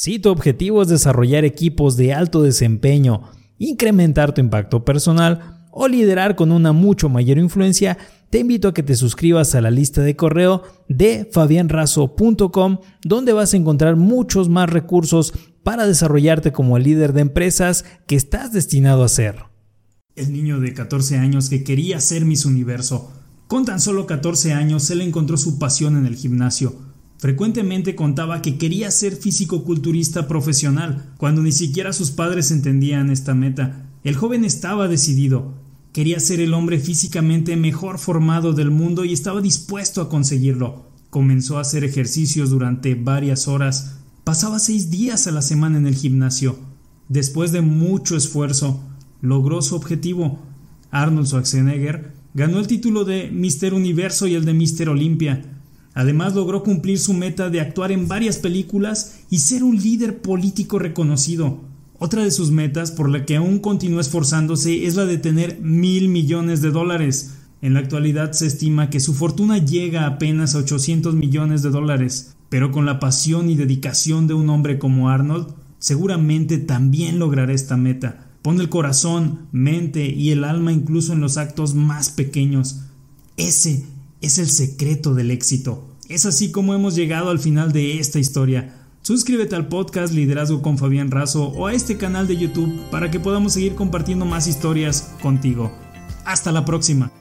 Si tu objetivo es desarrollar equipos de alto desempeño, incrementar tu impacto personal o liderar con una mucho mayor influencia, te invito a que te suscribas a la lista de correo de fabianrazo.com donde vas a encontrar muchos más recursos para desarrollarte como el líder de empresas que estás destinado a ser. El niño de 14 años que quería ser Miss Universo. Con tan solo 14 años él encontró su pasión en el gimnasio Frecuentemente contaba que quería ser físico-culturista profesional, cuando ni siquiera sus padres entendían esta meta. El joven estaba decidido. Quería ser el hombre físicamente mejor formado del mundo y estaba dispuesto a conseguirlo. Comenzó a hacer ejercicios durante varias horas. Pasaba seis días a la semana en el gimnasio. Después de mucho esfuerzo, logró su objetivo. Arnold Schwarzenegger ganó el título de Mister Universo y el de Mister Olympia Además logró cumplir su meta de actuar en varias películas y ser un líder político reconocido. Otra de sus metas por la que aún continúa esforzándose es la de tener mil millones de dólares. En la actualidad se estima que su fortuna llega apenas a 800 millones de dólares, pero con la pasión y dedicación de un hombre como Arnold, seguramente también logrará esta meta. Pone el corazón, mente y el alma incluso en los actos más pequeños. Ese es el secreto del éxito. Es así como hemos llegado al final de esta historia. Suscríbete al podcast Liderazgo con Fabián Razo o a este canal de YouTube para que podamos seguir compartiendo más historias contigo. Hasta la próxima.